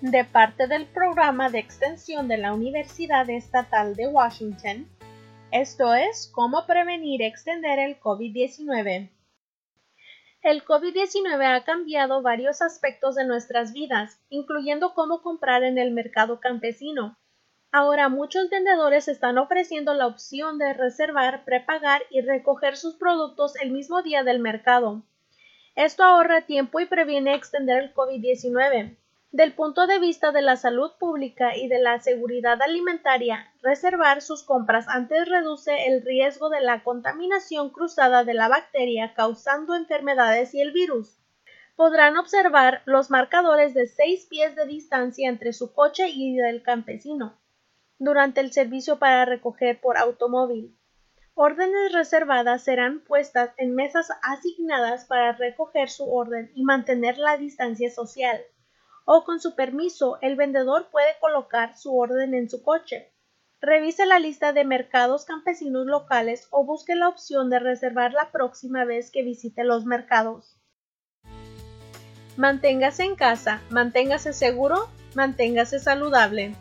de parte del programa de extensión de la Universidad Estatal de Washington. Esto es cómo prevenir y extender el COVID-19. El COVID-19 ha cambiado varios aspectos de nuestras vidas, incluyendo cómo comprar en el mercado campesino. Ahora muchos vendedores están ofreciendo la opción de reservar, prepagar y recoger sus productos el mismo día del mercado. Esto ahorra tiempo y previene extender el COVID-19. Del punto de vista de la salud pública y de la seguridad alimentaria, reservar sus compras antes reduce el riesgo de la contaminación cruzada de la bacteria causando enfermedades y el virus. Podrán observar los marcadores de seis pies de distancia entre su coche y del campesino durante el servicio para recoger por automóvil. Órdenes reservadas serán puestas en mesas asignadas para recoger su orden y mantener la distancia social o con su permiso el vendedor puede colocar su orden en su coche. Revise la lista de mercados campesinos locales o busque la opción de reservar la próxima vez que visite los mercados. Manténgase en casa, manténgase seguro, manténgase saludable.